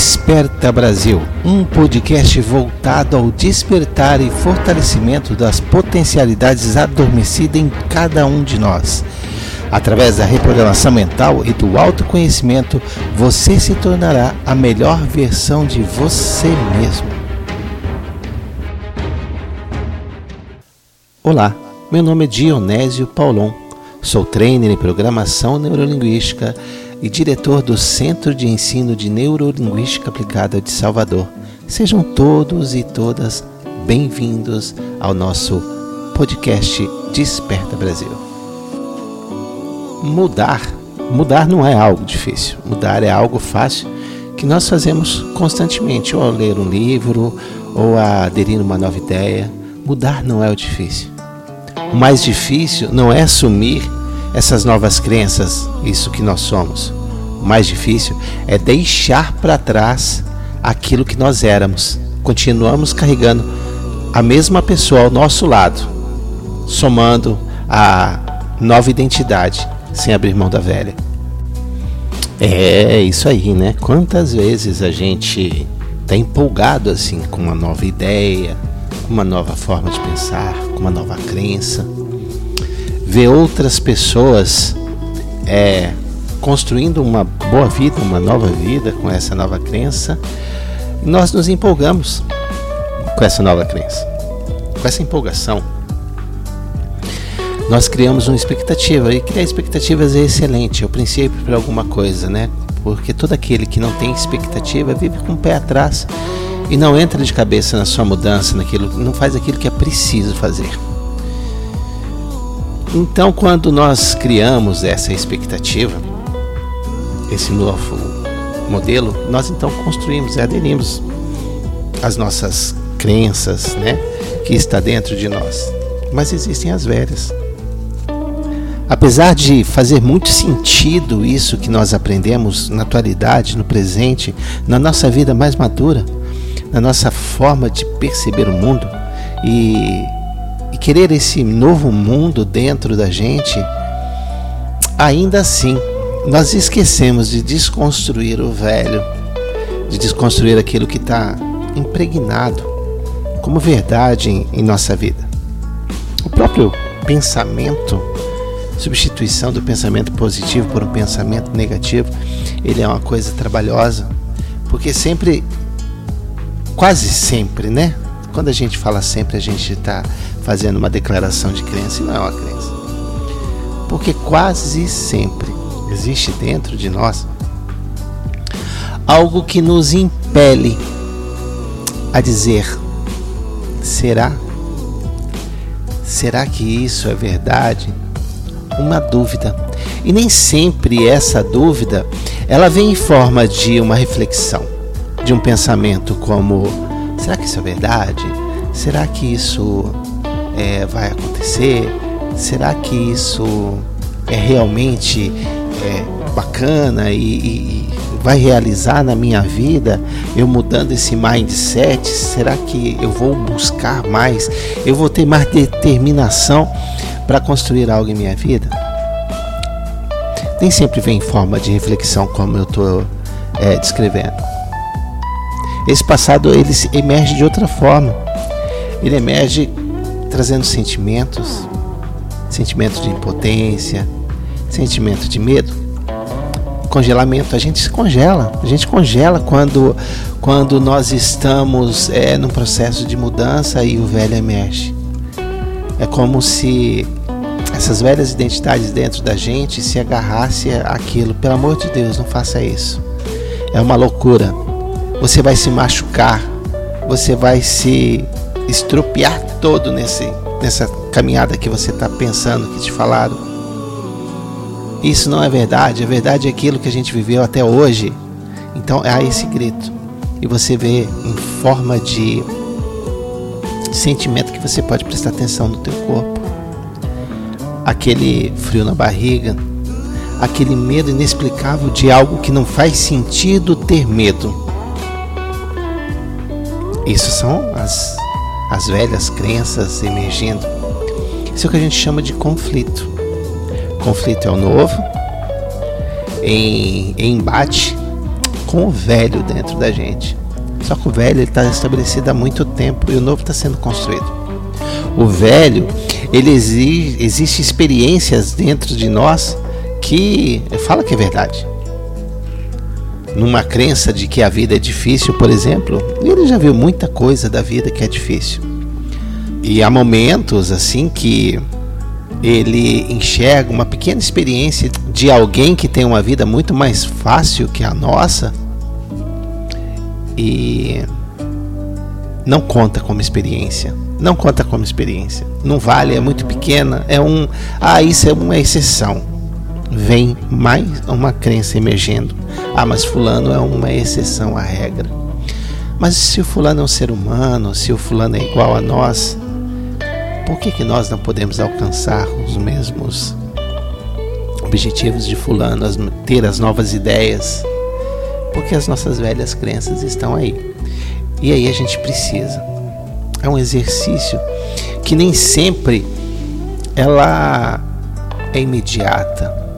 Desperta Brasil, um podcast voltado ao despertar e fortalecimento das potencialidades adormecidas em cada um de nós. Através da reprogramação mental e do autoconhecimento, você se tornará a melhor versão de você mesmo. Olá, meu nome é Dionésio Paulon. Sou trainer em programação neurolinguística e diretor do Centro de Ensino de Neurolinguística Aplicada de Salvador. Sejam todos e todas bem-vindos ao nosso podcast Desperta Brasil. Mudar, mudar não é algo difícil. Mudar é algo fácil que nós fazemos constantemente, ou ao ler um livro, ou a aderir uma nova ideia. Mudar não é o difícil. O mais difícil não é assumir essas novas crenças, isso que nós somos. O mais difícil é deixar para trás aquilo que nós éramos. Continuamos carregando a mesma pessoa ao nosso lado, somando a nova identidade, sem abrir mão da velha. É isso aí, né? Quantas vezes a gente está empolgado assim com uma nova ideia, com uma nova forma de pensar, com uma nova crença ver outras pessoas é, construindo uma boa vida, uma nova vida com essa nova crença, nós nos empolgamos com essa nova crença, com essa empolgação. Nós criamos uma expectativa e criar expectativas é excelente, é o princípio para alguma coisa, né? Porque todo aquele que não tem expectativa vive com o pé atrás e não entra de cabeça na sua mudança, naquilo, não faz aquilo que é preciso fazer. Então, quando nós criamos essa expectativa, esse novo modelo, nós então construímos e aderimos as nossas crenças, né, que está dentro de nós. Mas existem as velhas. Apesar de fazer muito sentido isso que nós aprendemos na atualidade, no presente, na nossa vida mais madura, na nossa forma de perceber o mundo e querer esse novo mundo dentro da gente, ainda assim, nós esquecemos de desconstruir o velho, de desconstruir aquilo que está impregnado como verdade em, em nossa vida. O próprio pensamento, substituição do pensamento positivo por um pensamento negativo, ele é uma coisa trabalhosa, porque sempre, quase sempre, né? Quando a gente fala sempre, a gente está fazendo uma declaração de crença e não é uma crença. Porque quase sempre existe dentro de nós algo que nos impele a dizer: será? Será que isso é verdade? Uma dúvida. E nem sempre essa dúvida ela vem em forma de uma reflexão, de um pensamento como: será que isso é verdade? Será que isso é, vai acontecer? Será que isso é realmente é, bacana e, e, vai realizar na minha vida? Eu mudando esse mindset, será que eu vou buscar mais? Eu vou ter mais determinação para construir algo em minha vida? Nem sempre vem em forma de reflexão, como eu estou é, descrevendo. Esse passado ele emerge de outra forma. Ele emerge trazendo sentimentos, sentimento de impotência, sentimento de medo, congelamento. A gente se congela, a gente congela quando, quando nós estamos é, num processo de mudança e o velho emerge. É como se essas velhas identidades dentro da gente se agarrasse àquilo. Pelo amor de Deus, não faça isso. É uma loucura. Você vai se machucar, você vai se estropiar todo nesse, nessa caminhada que você está pensando, que te falaram. Isso não é verdade, a verdade é aquilo que a gente viveu até hoje. Então há esse grito. E você vê em forma de sentimento que você pode prestar atenção no teu corpo. Aquele frio na barriga, aquele medo inexplicável de algo que não faz sentido ter medo. Isso são as as velhas crenças emergindo. Isso é o que a gente chama de conflito. Conflito é o novo, em, em embate, com o velho dentro da gente. Só que o velho está estabelecido há muito tempo e o novo está sendo construído. O velho, ele exige, existe experiências dentro de nós que fala que é verdade. Numa crença de que a vida é difícil, por exemplo, ele já viu muita coisa da vida que é difícil. E há momentos assim que ele enxerga uma pequena experiência de alguém que tem uma vida muito mais fácil que a nossa e não conta como experiência. Não conta como experiência. Não vale, é muito pequena. É um. Ah, isso é uma exceção. Vem mais uma crença emergendo. Ah, mas Fulano é uma exceção à regra. Mas se o Fulano é um ser humano, se o Fulano é igual a nós, por que, que nós não podemos alcançar os mesmos objetivos de Fulano, ter as novas ideias? Porque as nossas velhas crenças estão aí. E aí a gente precisa. É um exercício que nem sempre ela é imediata.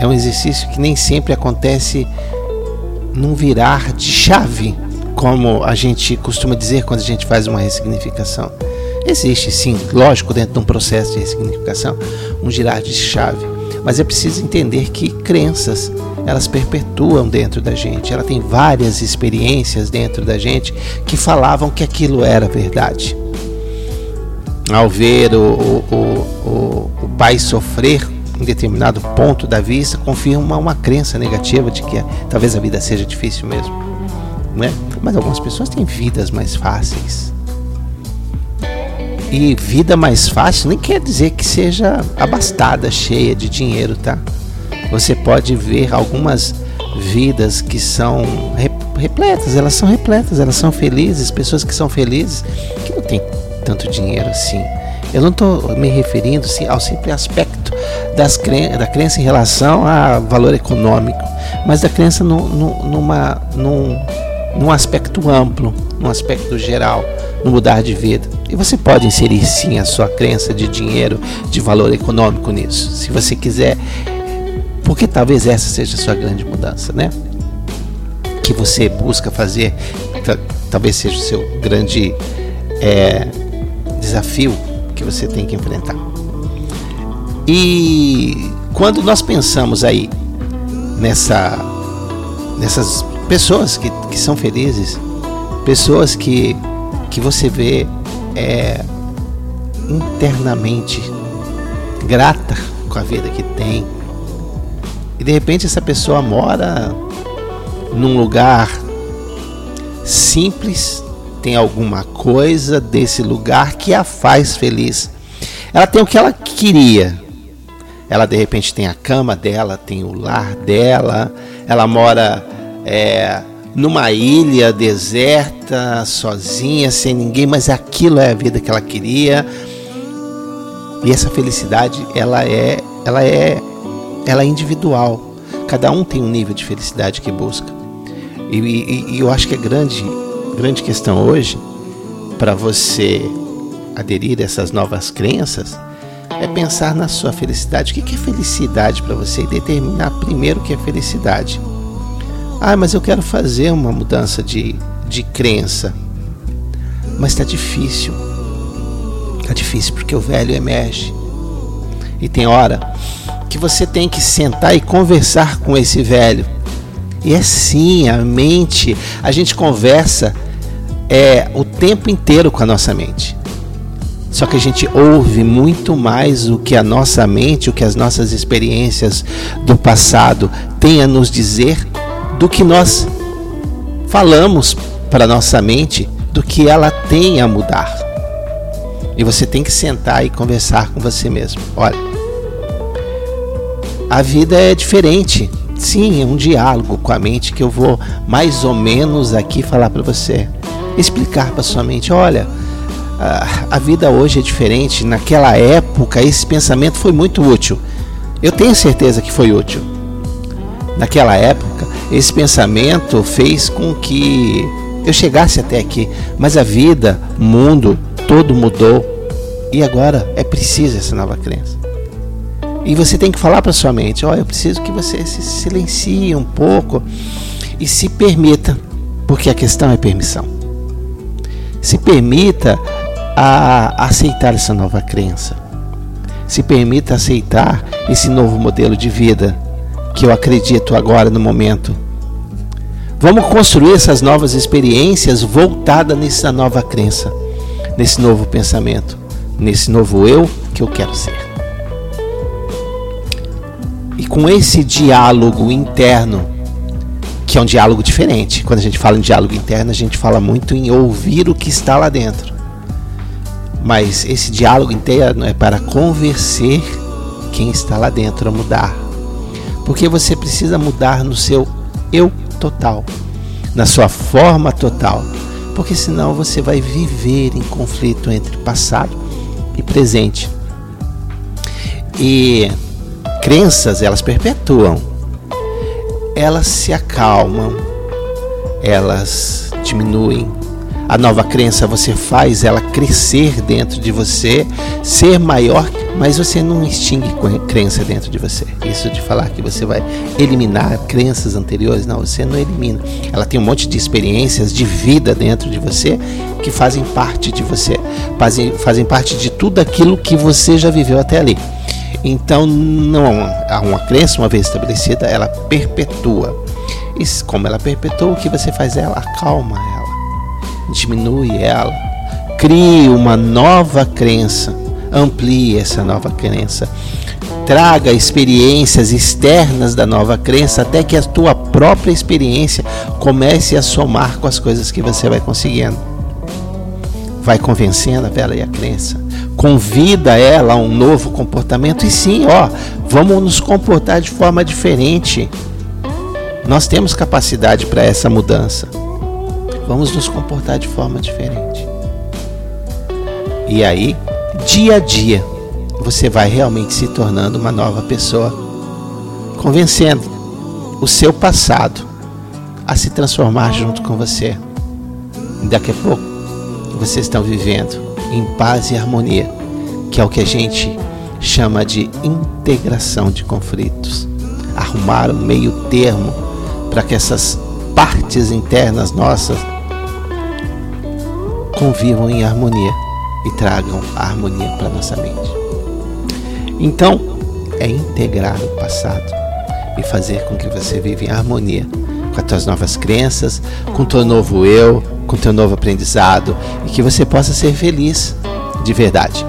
É um exercício que nem sempre acontece num virar de chave, como a gente costuma dizer quando a gente faz uma ressignificação. Existe sim, lógico, dentro de um processo de ressignificação, um girar de chave, mas é preciso entender que crenças elas perpetuam dentro da gente. Ela tem várias experiências dentro da gente que falavam que aquilo era verdade. Ao ver o, o, o, o pai sofrer em determinado ponto da vista, confirma uma crença negativa de que talvez a vida seja difícil mesmo. Né? Mas algumas pessoas têm vidas mais fáceis. E vida mais fácil nem quer dizer que seja abastada, cheia de dinheiro, tá? você pode ver algumas vidas que são repletas, elas são repletas, elas são felizes, pessoas que são felizes, que não têm tanto dinheiro assim. Eu não estou me referindo sim, ao simples aspecto cren da crença em relação a valor econômico, mas da crença no, no, numa, num, num aspecto amplo, num aspecto geral, no mudar de vida. E você pode inserir sim a sua crença de dinheiro, de valor econômico nisso. Se você quiser porque talvez essa seja a sua grande mudança, né? Que você busca fazer, talvez seja o seu grande é, desafio que você tem que enfrentar. E quando nós pensamos aí nessa, nessas pessoas que, que são felizes, pessoas que, que você vê é, internamente grata com a vida que tem, e de repente essa pessoa mora num lugar simples, tem alguma coisa desse lugar que a faz feliz. Ela tem o que ela queria. Ela de repente tem a cama dela, tem o lar dela, ela mora é, numa ilha deserta, sozinha, sem ninguém, mas aquilo é a vida que ela queria. E essa felicidade, ela é, ela é ela é individual. Cada um tem um nível de felicidade que busca. E, e, e eu acho que a grande, grande questão hoje, para você aderir a essas novas crenças, é pensar na sua felicidade. O que é felicidade para você e determinar primeiro o que é felicidade. Ah, mas eu quero fazer uma mudança de, de crença. Mas está difícil. Está difícil porque o velho emerge. E tem hora que você tem que sentar e conversar com esse velho. E é sim, a mente, a gente conversa é, o tempo inteiro com a nossa mente. Só que a gente ouve muito mais o que a nossa mente, o que as nossas experiências do passado têm a nos dizer do que nós falamos para nossa mente, do que ela tem a mudar. E você tem que sentar e conversar com você mesmo. Olha, a vida é diferente. Sim, é um diálogo com a mente que eu vou mais ou menos aqui falar para você. Explicar para sua mente, olha, a vida hoje é diferente. Naquela época, esse pensamento foi muito útil. Eu tenho certeza que foi útil. Naquela época, esse pensamento fez com que eu chegasse até aqui. Mas a vida, o mundo, todo mudou. E agora é preciso essa nova crença. E você tem que falar para sua mente: ó, oh, eu preciso que você se silencie um pouco E se permita, porque a questão é permissão. Se permita a aceitar essa nova crença. Se permita aceitar esse novo modelo de vida que eu acredito agora no momento. Vamos construir essas novas experiências voltadas nessa nova crença, nesse novo pensamento, nesse novo eu que eu quero ser. E com esse diálogo interno, que é um diálogo diferente. Quando a gente fala em diálogo interno, a gente fala muito em ouvir o que está lá dentro. Mas esse diálogo interno é para convencer quem está lá dentro a mudar. Porque você precisa mudar no seu eu total, na sua forma total. Porque senão você vai viver em conflito entre passado e presente. E crenças, elas perpetuam. Elas se acalmam, elas diminuem, a nova crença você faz ela crescer dentro de você, ser maior, mas você não extingue crença dentro de você. Isso de falar que você vai eliminar crenças anteriores, não, você não elimina. Ela tem um monte de experiências de vida dentro de você que fazem parte de você, fazem, fazem parte de tudo aquilo que você já viveu até ali. Então, não há uma crença, uma vez estabelecida, ela perpetua. E como ela perpetua, o que você faz? Ela acalma ela diminui ela. Crie uma nova crença, amplie essa nova crença. Traga experiências externas da nova crença até que a tua própria experiência comece a somar com as coisas que você vai conseguindo. Vai convencendo a vela e a crença. Convida ela a um novo comportamento. E sim, ó, vamos nos comportar de forma diferente. Nós temos capacidade para essa mudança vamos nos comportar de forma diferente. E aí, dia a dia, você vai realmente se tornando uma nova pessoa, convencendo o seu passado a se transformar junto com você. E daqui a pouco, vocês estão vivendo em paz e harmonia, que é o que a gente chama de integração de conflitos. Arrumar um meio termo para que essas partes internas nossas convivam em harmonia e tragam a harmonia para nossa mente. Então, é integrar o passado e fazer com que você viva em harmonia com as tuas novas crenças, com o teu novo eu, com o teu novo aprendizado e que você possa ser feliz de verdade.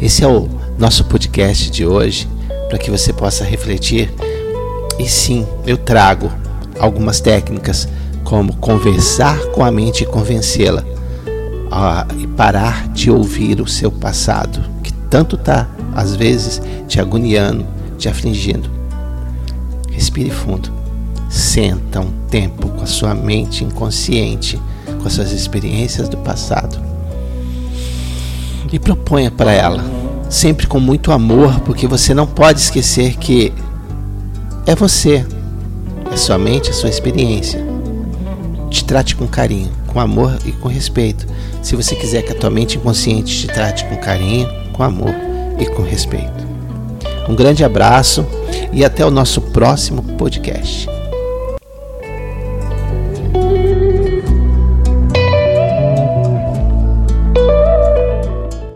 Esse é o nosso podcast de hoje para que você possa refletir. E sim, eu trago algumas técnicas como conversar com a mente e convencê-la e parar de ouvir o seu passado, que tanto está, às vezes, te agoniando, te afligindo. Respire fundo. Senta um tempo com a sua mente inconsciente, com as suas experiências do passado. E proponha para ela, sempre com muito amor, porque você não pode esquecer que é você, é sua mente, é sua experiência te trate com carinho, com amor e com respeito. Se você quiser que a tua mente inconsciente te trate com carinho, com amor e com respeito. Um grande abraço e até o nosso próximo podcast.